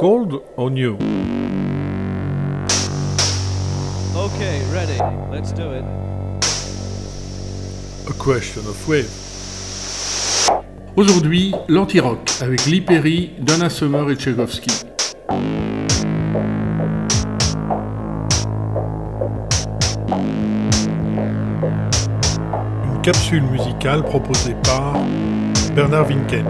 Cold or new? Okay, ready. Let's do it. A question of wave. Aujourd'hui, l'anti-rock avec Lee Perry, Donna Summer et Tchaikovsky. Une capsule musicale proposée par Bernard Winken.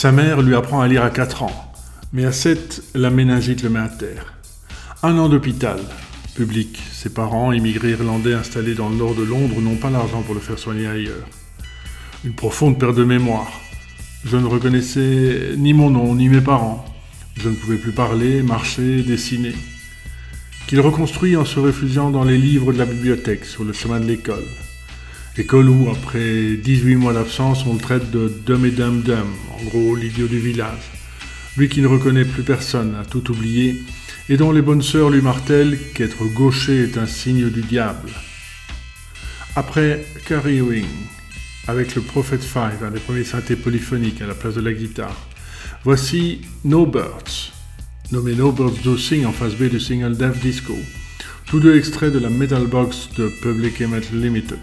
Sa mère lui apprend à lire à 4 ans, mais à 7, la méningite le met à terre. Un an d'hôpital, public. Ses parents, immigrés irlandais installés dans le nord de Londres, n'ont pas l'argent pour le faire soigner ailleurs. Une profonde perte de mémoire. Je ne reconnaissais ni mon nom, ni mes parents. Je ne pouvais plus parler, marcher, dessiner. Qu'il reconstruit en se réfugiant dans les livres de la bibliothèque sur le chemin de l'école. École où, après 18 mois d'absence, on le traite de Dum et Dum Dum, en gros l'idiot du village. Lui qui ne reconnaît plus personne, a tout oublié, et dont les bonnes sœurs lui martèlent qu'être gaucher est un signe du diable. Après Carrie Wing, avec le Prophet Five, un des premiers synthés polyphoniques à la place de la guitare, voici No Birds, nommé No Birds Do Sing en face B du single Death Disco, tous deux extraits de la Metal Box de Public Image Limited.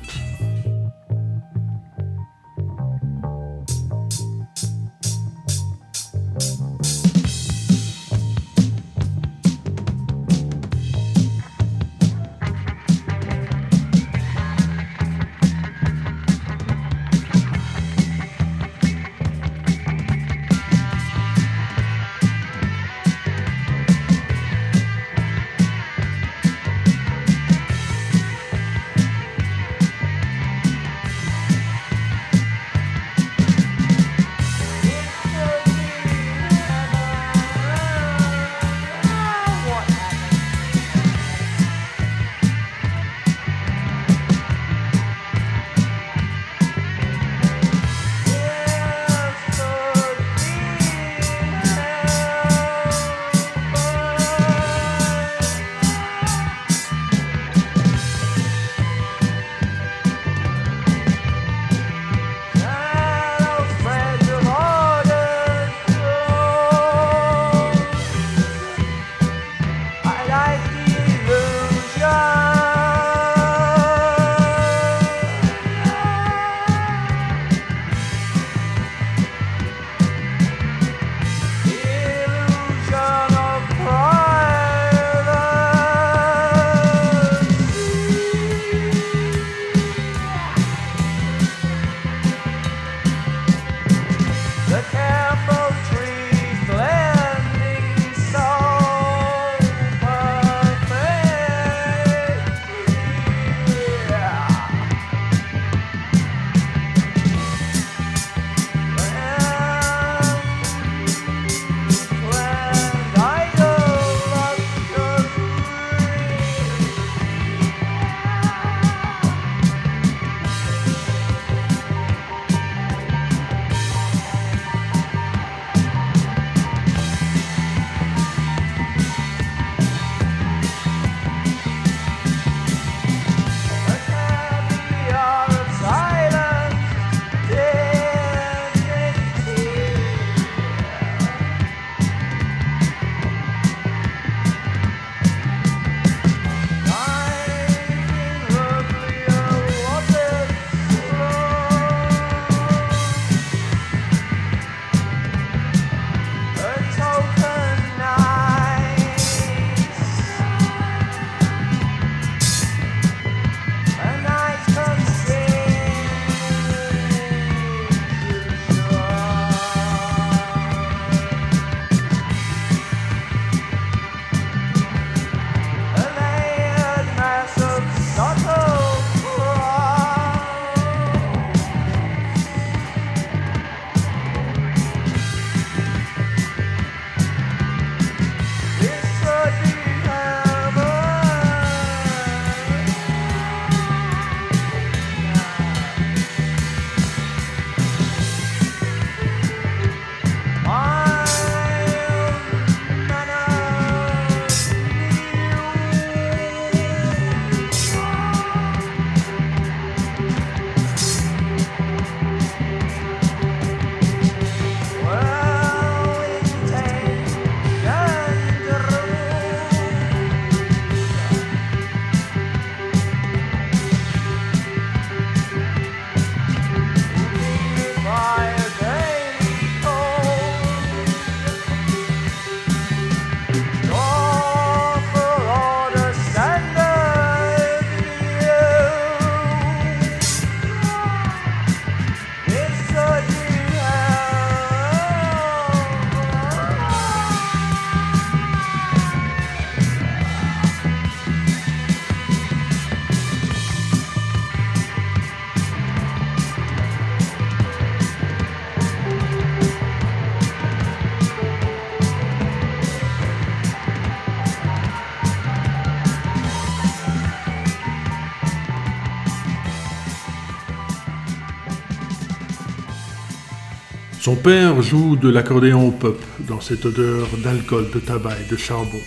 Son père joue de l'accordéon au pop, dans cette odeur d'alcool, de tabac et de charbon.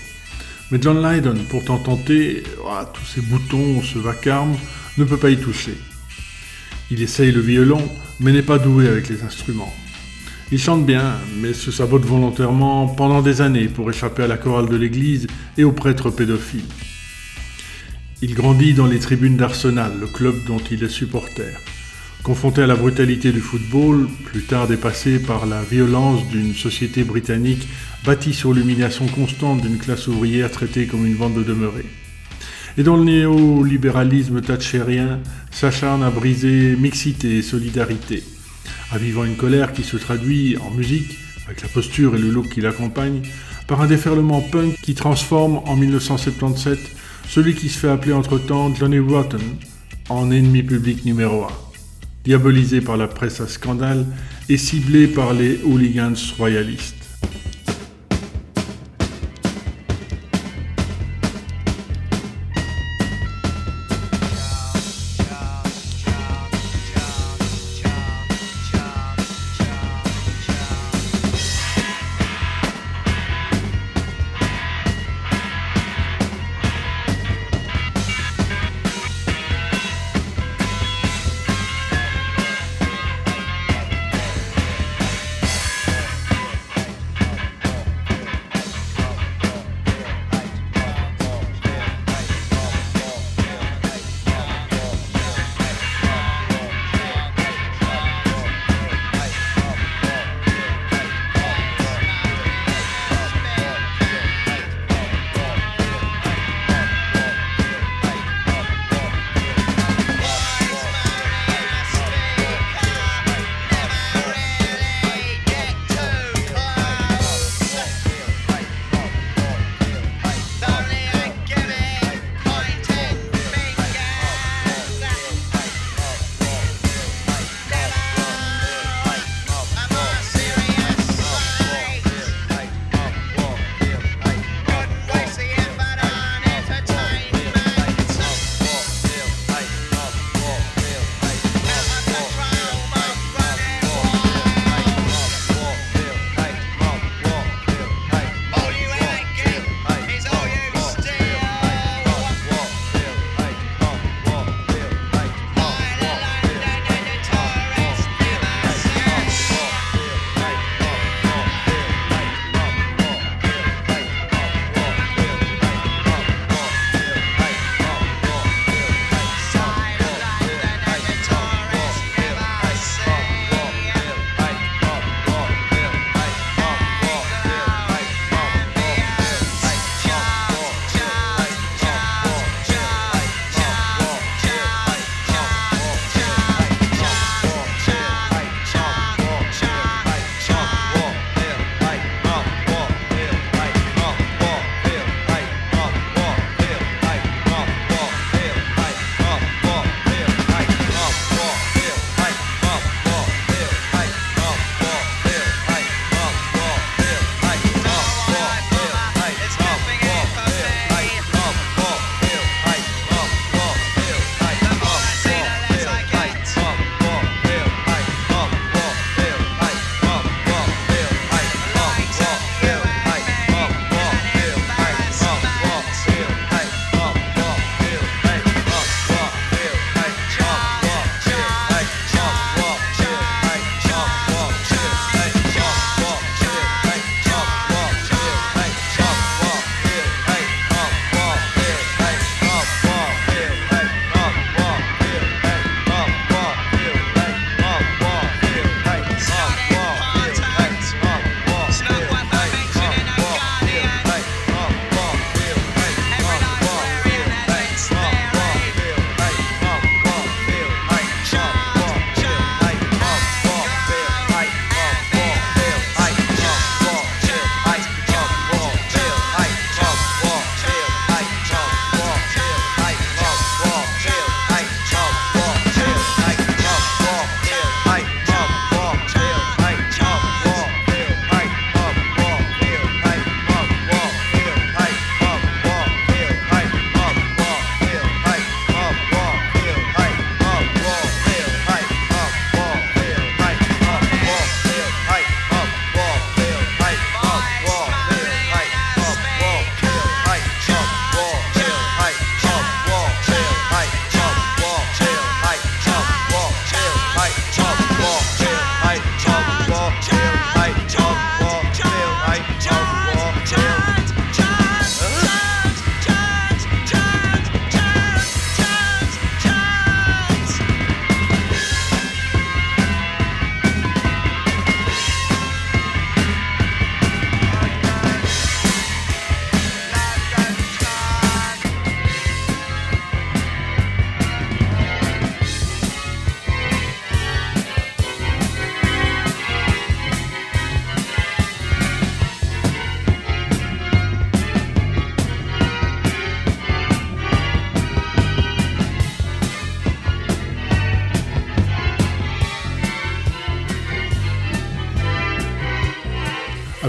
Mais John Lydon, pourtant tenté, ah, tous ces boutons, ce vacarme, ne peut pas y toucher. Il essaye le violon, mais n'est pas doué avec les instruments. Il chante bien, mais se sabote volontairement pendant des années pour échapper à la chorale de l'église et aux prêtres pédophiles. Il grandit dans les tribunes d'Arsenal, le club dont il est supporter. Confronté à la brutalité du football, plus tard dépassé par la violence d'une société britannique bâtie sur l'humiliation constante d'une classe ouvrière traitée comme une bande de demeurés. Et dont le néolibéralisme thatchérien s'acharne à briser mixité et solidarité, avivant une colère qui se traduit en musique, avec la posture et le look qui l'accompagnent, par un déferlement punk qui transforme en 1977 celui qui se fait appeler entre-temps Johnny Rotten en ennemi public numéro 1. Diabolisé par la presse à scandale et ciblé par les hooligans royalistes.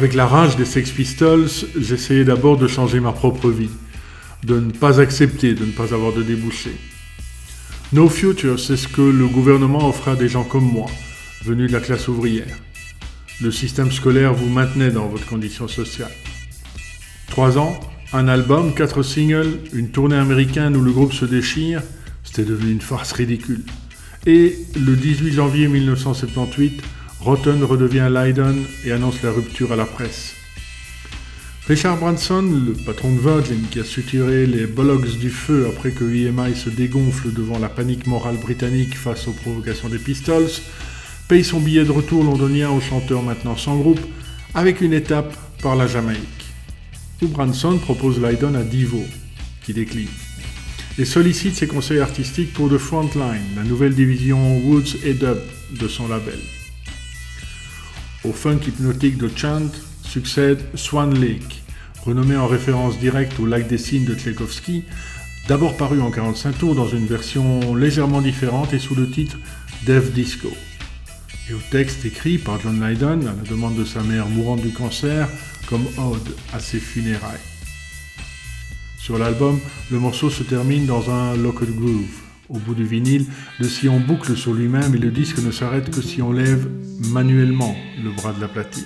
Avec la rage des Sex Pistols, j'essayais d'abord de changer ma propre vie, de ne pas accepter de ne pas avoir de débouchés. No Future, c'est ce que le gouvernement offre à des gens comme moi, venus de la classe ouvrière. Le système scolaire vous maintenait dans votre condition sociale. Trois ans, un album, quatre singles, une tournée américaine où le groupe se déchire, c'était devenu une farce ridicule. Et le 18 janvier 1978, Rotten redevient Lydon et annonce la rupture à la presse. Richard Branson, le patron de Virgin qui a suturé les Bollocks du feu après que EMI se dégonfle devant la panique morale britannique face aux provocations des Pistols, paye son billet de retour londonien au chanteur maintenant sans groupe avec une étape par la Jamaïque. Où Branson propose Lydon à Divo, qui décline, et sollicite ses conseils artistiques pour The Frontline, la nouvelle division Woods et Dub de son label. Au funk hypnotique de Chant succède Swan Lake, renommé en référence directe au lac des Cygnes de Tchaïkovski, d'abord paru en 45 tours dans une version légèrement différente et sous le titre Dev Disco. Et au texte écrit par John Lydon à la demande de sa mère mourante du cancer comme ode à ses funérailles. Sur l'album, le morceau se termine dans un locked groove. Au bout du vinyle, le sillon boucle sur lui-même et le disque ne s'arrête que si on lève manuellement le bras de la platine.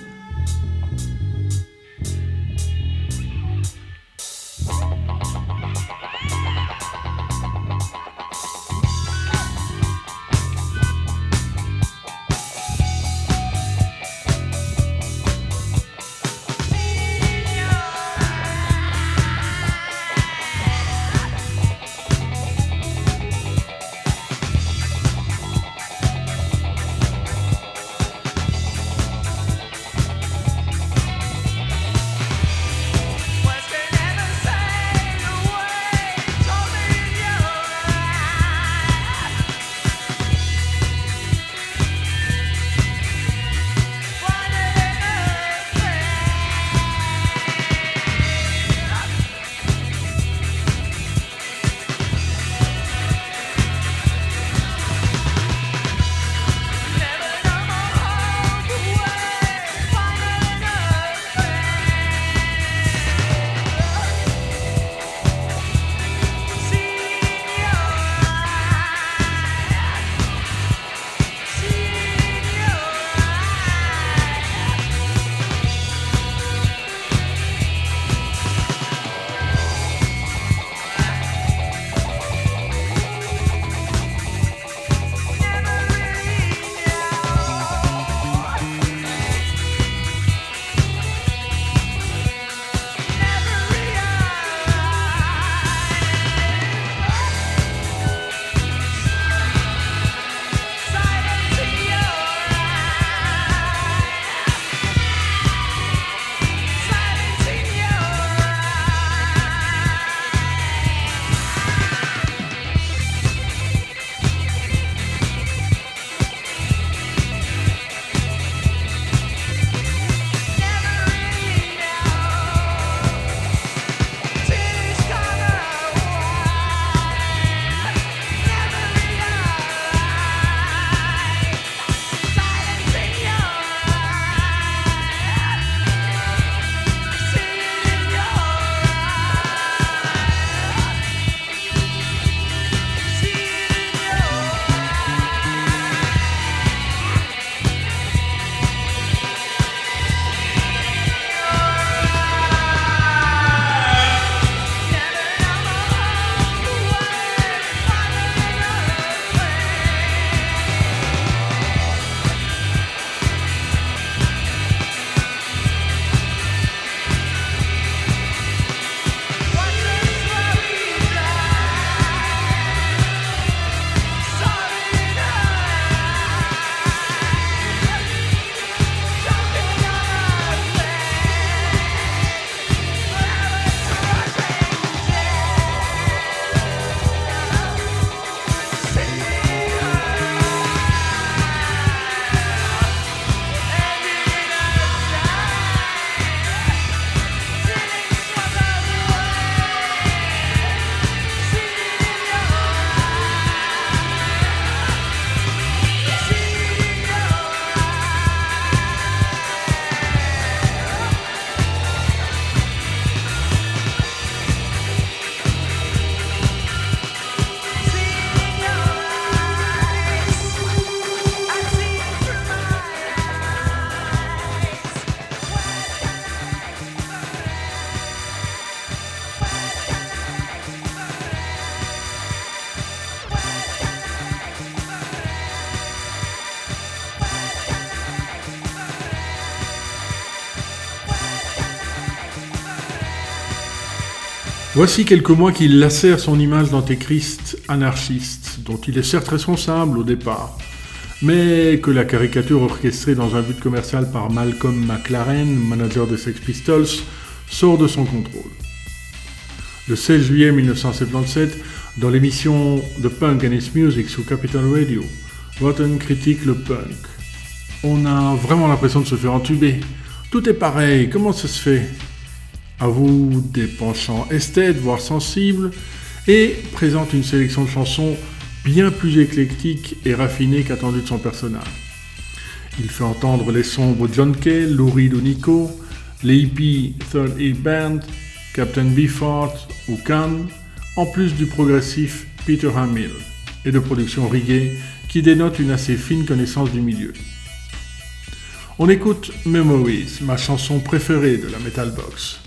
Voici quelques mois qu'il lacère son image d'antéchrist anarchiste, dont il est certes responsable au départ, mais que la caricature orchestrée dans un but commercial par Malcolm McLaren, manager des Sex Pistols, sort de son contrôle. Le 16 juillet 1977, dans l'émission The Punk and Its Music sous Capital Radio, Rotten critique le punk. On a vraiment l'impression de se faire entuber. Tout est pareil, comment ça se fait? À vous des penchants esthètes, voire sensibles, et présente une sélection de chansons bien plus éclectiques et raffinées qu'attendu de son personnage. Il fait entendre les sombres John Kay, Lou Reed ou Nico, les hippies Third E Band, Captain Beefheart ou Khan, en plus du progressif Peter Hamill, et de production reggae qui dénote une assez fine connaissance du milieu. On écoute Memories, ma chanson préférée de la Metal Box.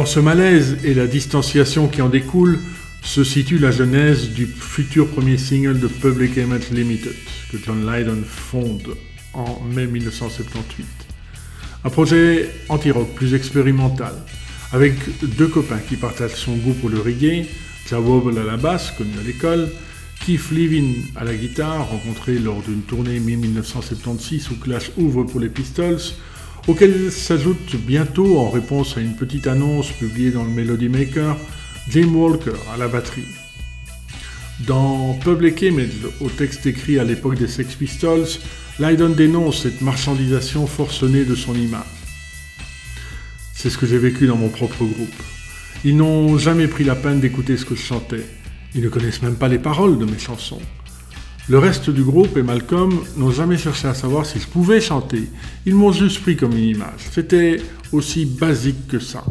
Dans ce malaise et la distanciation qui en découle, se situe la genèse du futur premier single de Public Image Limited, que John Lydon fonde en mai 1978. Un projet anti-rock plus expérimental, avec deux copains qui partagent son goût pour le reggae, Joe Wobble à la basse, connu à l'école, Keith Levin à la guitare, rencontré lors d'une tournée mi-1976 où Clash ouvre pour les Pistols, auquel s'ajoute bientôt, en réponse à une petite annonce publiée dans le Melody Maker, Jim Walker à la batterie. Dans Public Image, au texte écrit à l'époque des Sex Pistols, Lydon dénonce cette marchandisation forcenée de son image. C'est ce que j'ai vécu dans mon propre groupe. Ils n'ont jamais pris la peine d'écouter ce que je chantais. Ils ne connaissent même pas les paroles de mes chansons. Le reste du groupe et Malcolm n'ont jamais cherché à savoir si je pouvais chanter. Ils m'ont juste pris comme une image. C'était aussi basique que ça.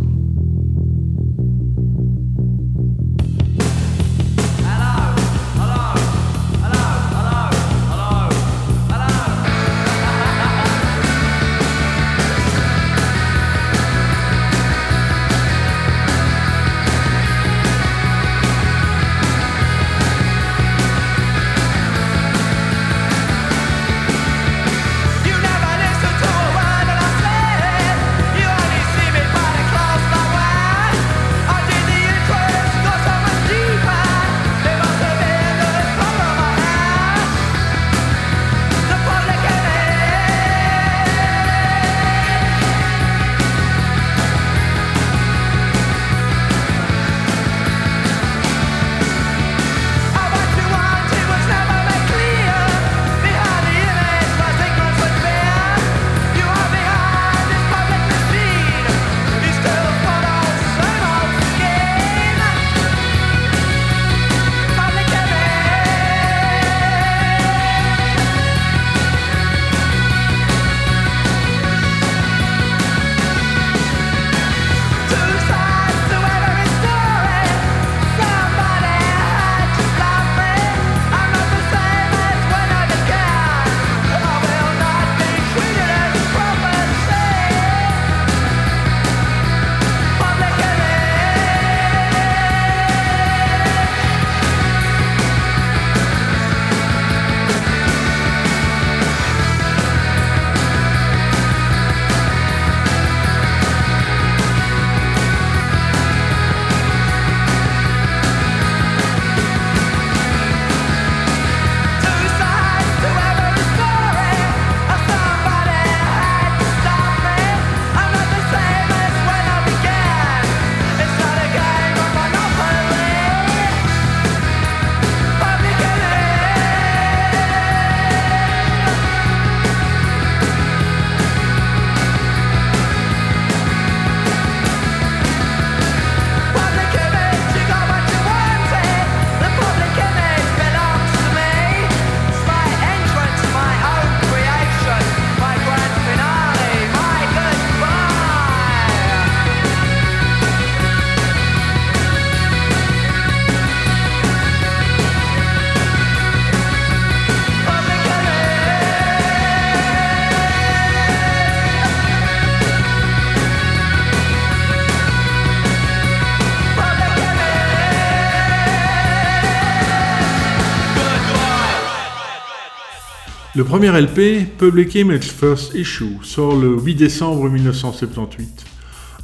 Le premier LP, Public Image First Issue, sort le 8 décembre 1978.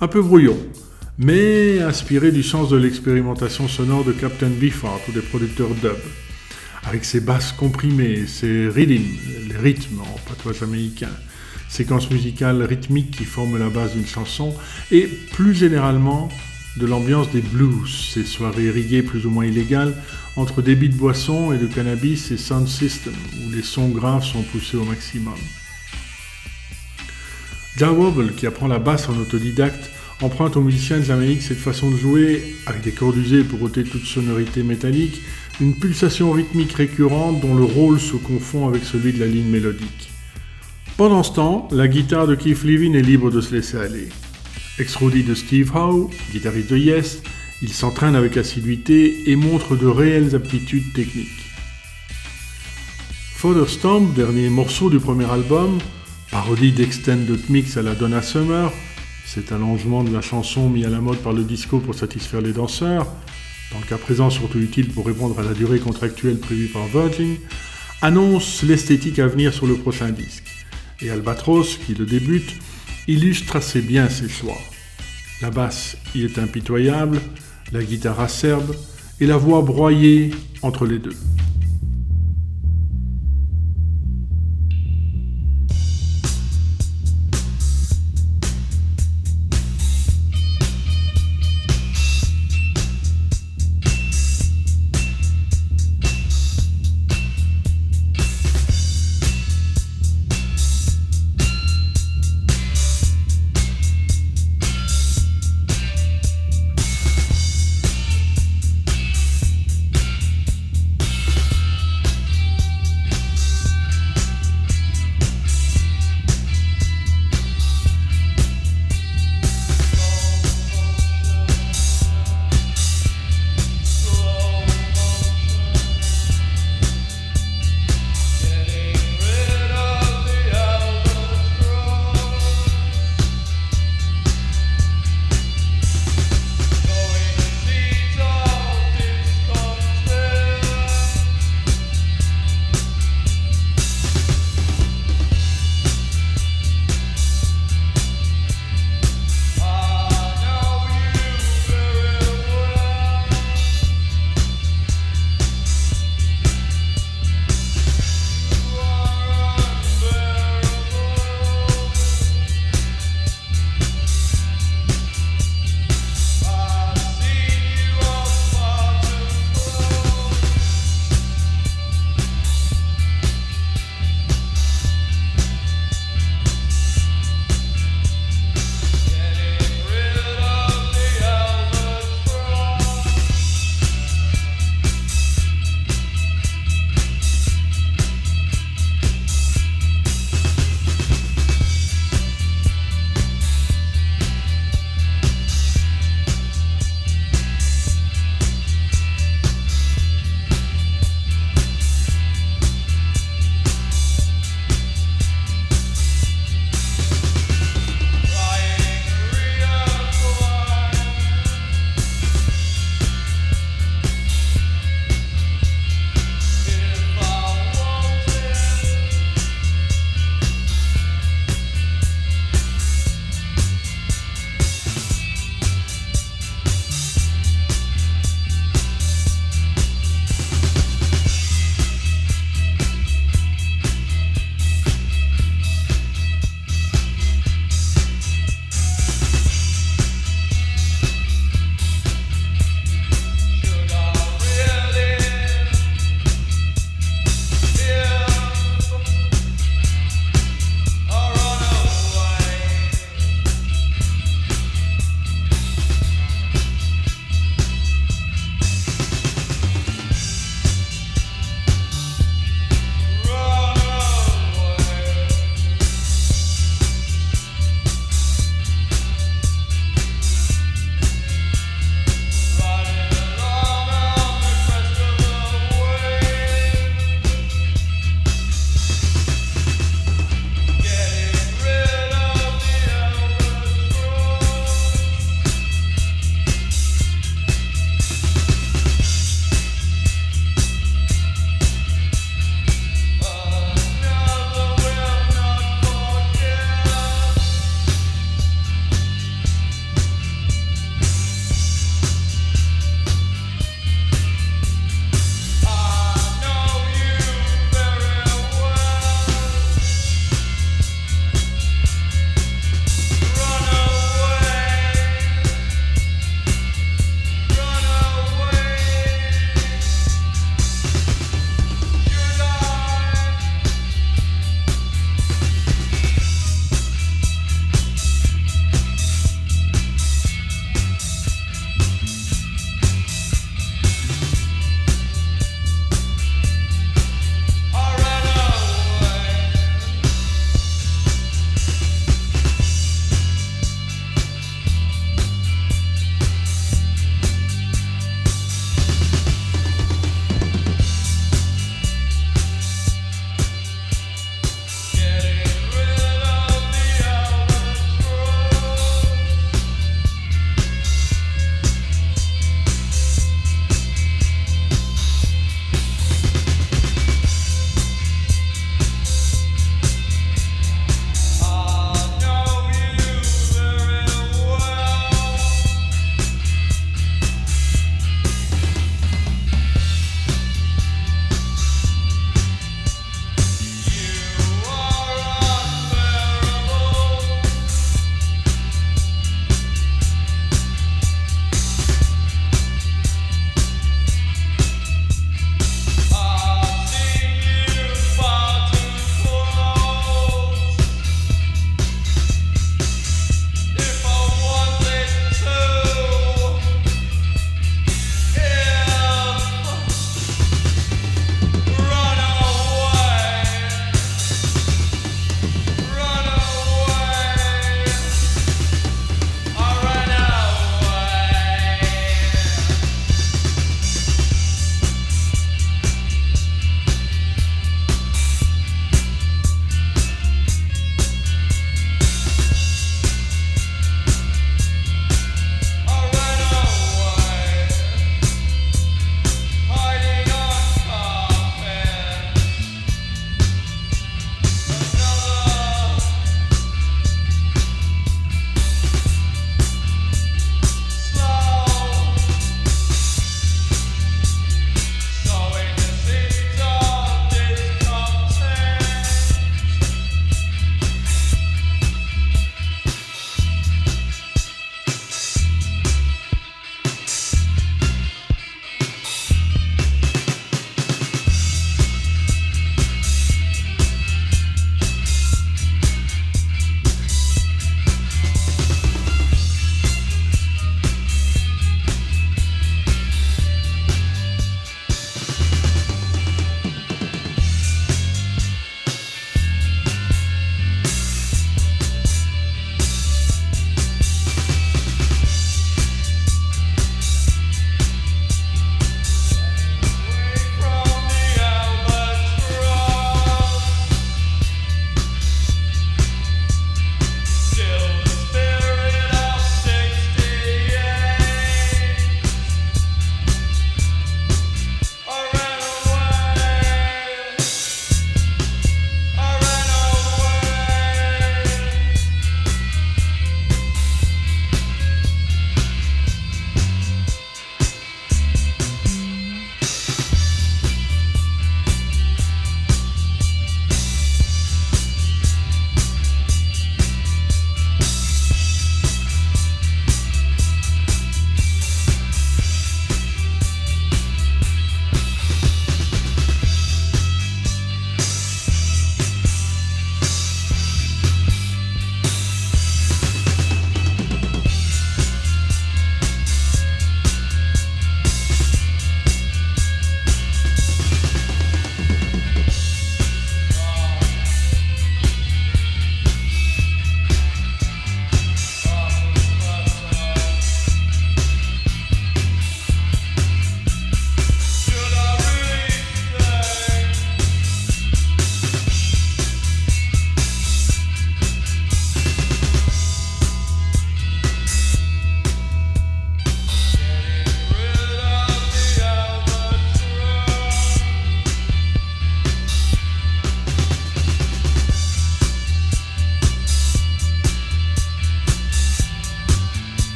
Un peu brouillon, mais inspiré du sens de l'expérimentation sonore de Captain Beefheart ou des producteurs dub. Avec ses basses comprimées, ses rhythms, les rythmes en patois américain, séquences musicales rythmiques qui forment la base d'une chanson, et plus généralement de l'ambiance des blues, ces soirées riguées plus ou moins illégales entre débit de boissons et de cannabis et sound system, où les sons graves sont poussés au maximum. Ja Wobble, qui apprend la basse en autodidacte, emprunte aux musiciens de Jamaïque cette façon de jouer, avec des cordes usées pour ôter toute sonorité métallique, une pulsation rythmique récurrente dont le rôle se confond avec celui de la ligne mélodique. Pendant ce temps, la guitare de Keith Levin est libre de se laisser aller. Ex-roadie de Steve Howe, guitariste de Yes, il s'entraîne avec assiduité et montre de réelles aptitudes techniques. Father Stomp, dernier morceau du premier album, parodie d'Extended Mix à la Donna Summer, cet allongement de la chanson mis à la mode par le disco pour satisfaire les danseurs, dans le cas présent surtout utile pour répondre à la durée contractuelle prévue par Virgin, annonce l'esthétique à venir sur le prochain disque. Et Albatros, qui le débute, illustre assez bien ses choix. La basse y est impitoyable, la guitare acerbe et la voix broyée entre les deux.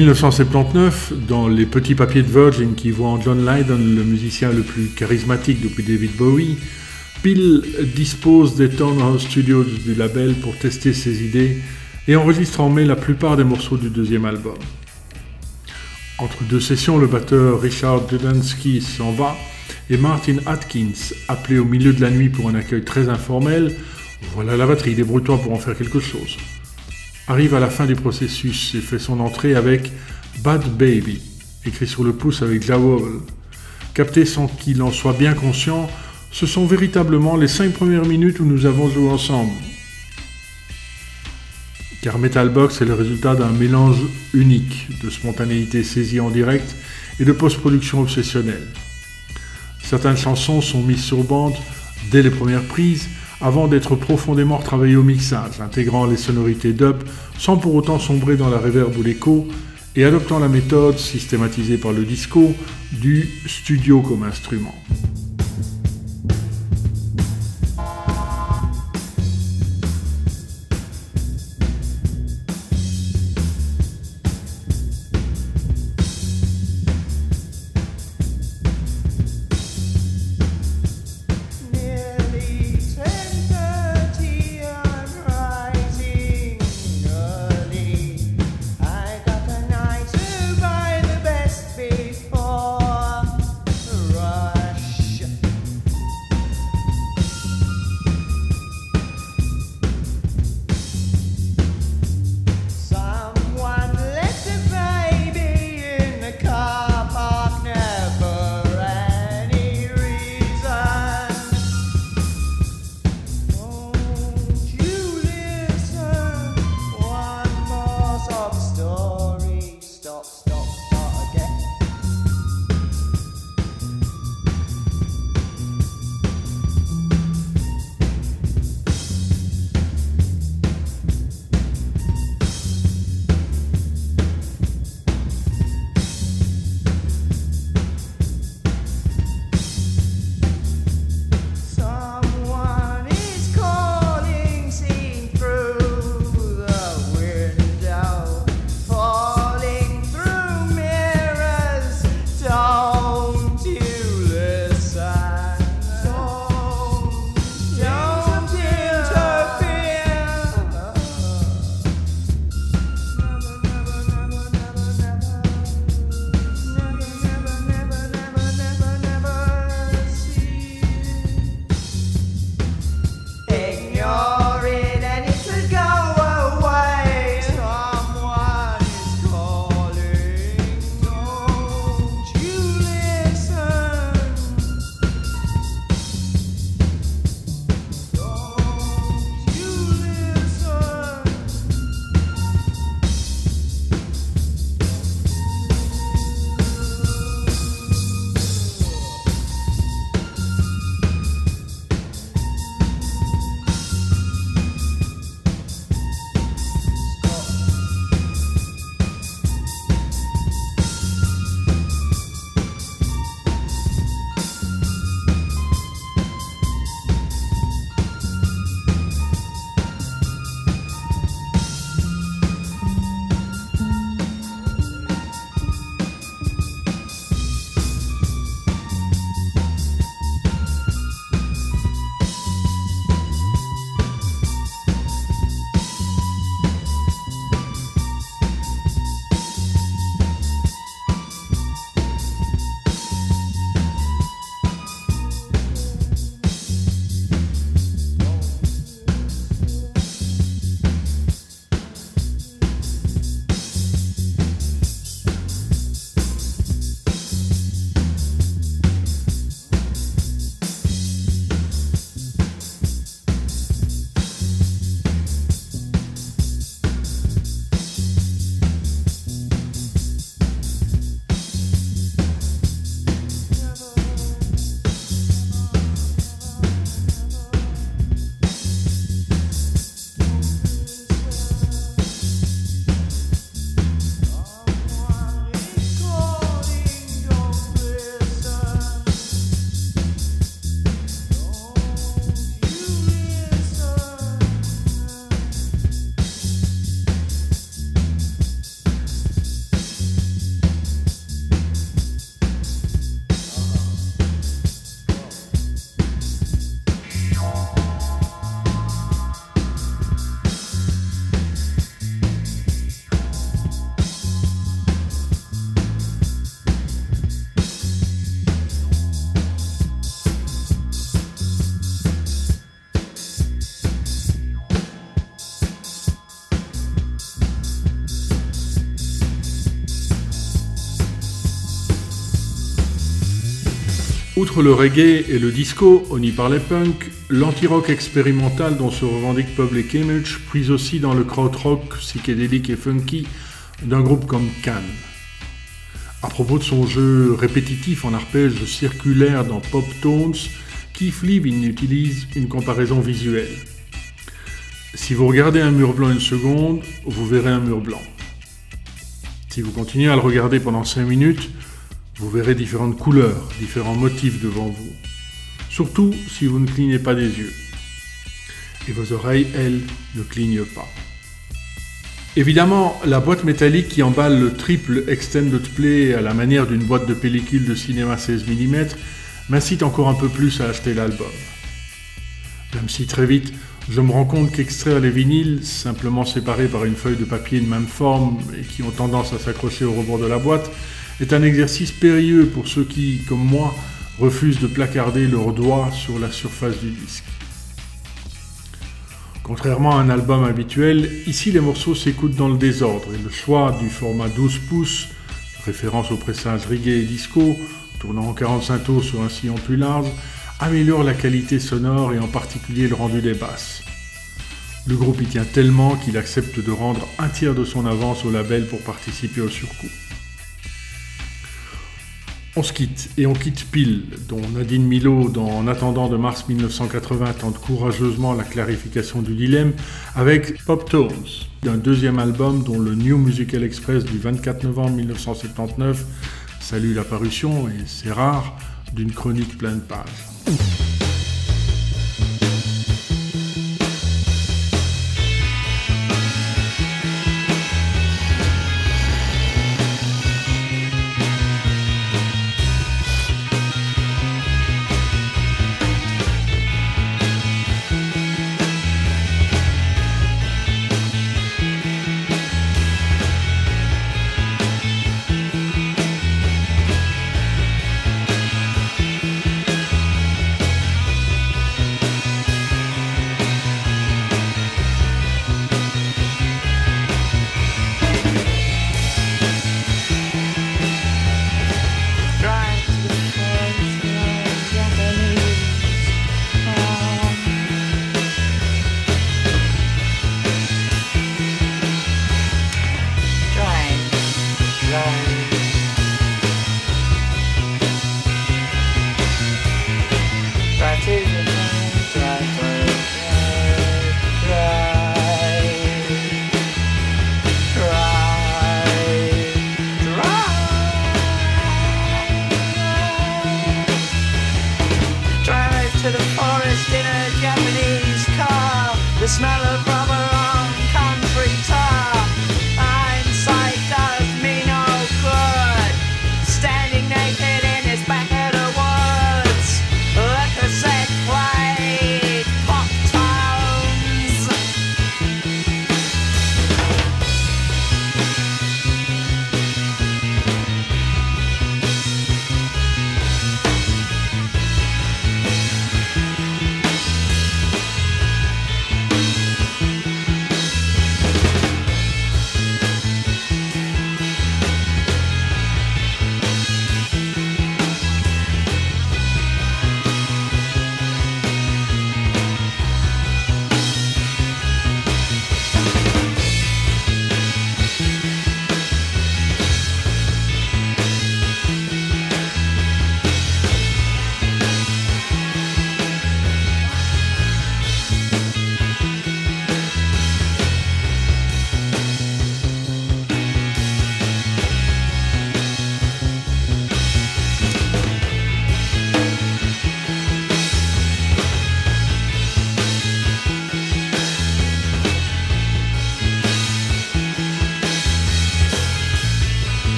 1979, dans les petits papiers de Virgin qui voient en John Lydon le musicien le plus charismatique depuis David Bowie, Bill dispose des Townhouse Studios du label pour tester ses idées et enregistre en mai la plupart des morceaux du deuxième album. Entre deux sessions, le batteur Richard Dudansky s'en va et Martin Atkins, appelé au milieu de la nuit pour un accueil très informel, voilà la batterie, débrouille-toi pour en faire quelque chose arrive à la fin du processus et fait son entrée avec Bad Baby, écrit sur le pouce avec Jawol. Capté sans qu'il en soit bien conscient, ce sont véritablement les cinq premières minutes où nous avons joué ensemble. Car Metalbox est le résultat d'un mélange unique de spontanéité saisie en direct et de post-production obsessionnelle. Certaines chansons sont mises sur bande dès les premières prises, avant d'être profondément retravaillé au mixage, intégrant les sonorités dub sans pour autant sombrer dans la reverb ou l'écho, et adoptant la méthode, systématisée par le disco, du studio comme instrument. Outre le reggae et le disco, on y parlait punk, l'anti-rock expérimental dont se revendique Public Image prise aussi dans le krautrock psychédélique et funky d'un groupe comme Cannes. À propos de son jeu répétitif en arpège circulaire dans Pop Tones, Keith Levin utilise une comparaison visuelle. Si vous regardez un mur blanc une seconde, vous verrez un mur blanc. Si vous continuez à le regarder pendant 5 minutes, vous verrez différentes couleurs, différents motifs devant vous. Surtout si vous ne clignez pas des yeux. Et vos oreilles, elles, ne clignent pas. Évidemment, la boîte métallique qui emballe le triple Extended Play à la manière d'une boîte de pellicule de cinéma 16 mm m'incite encore un peu plus à acheter l'album. Même si très vite, je me rends compte qu'extraire les vinyles, simplement séparés par une feuille de papier de même forme et qui ont tendance à s'accrocher au rebord de la boîte, est un exercice périlleux pour ceux qui, comme moi, refusent de placarder leurs doigts sur la surface du disque. Contrairement à un album habituel, ici les morceaux s'écoutent dans le désordre et le choix du format 12 pouces, référence au pressage reggae et disco, tournant en 45 tours sur un sillon plus large, améliore la qualité sonore et en particulier le rendu des basses. Le groupe y tient tellement qu'il accepte de rendre un tiers de son avance au label pour participer au surcoût. On se quitte, et on quitte Pile, dont Nadine Milo, dans En attendant de mars 1980, tente courageusement la clarification du dilemme, avec Pop Tones, d'un deuxième album dont le New Musical Express du 24 novembre 1979 salue la parution, et c'est rare, d'une chronique pleine de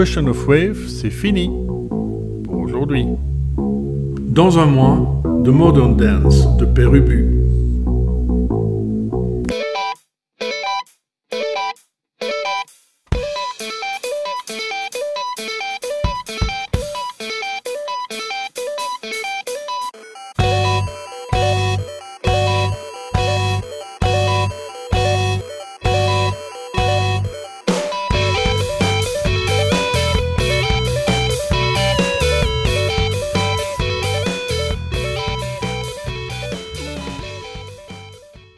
Question of Wave, c'est fini pour aujourd'hui. Dans un mois, The Modern Dance de Pérubu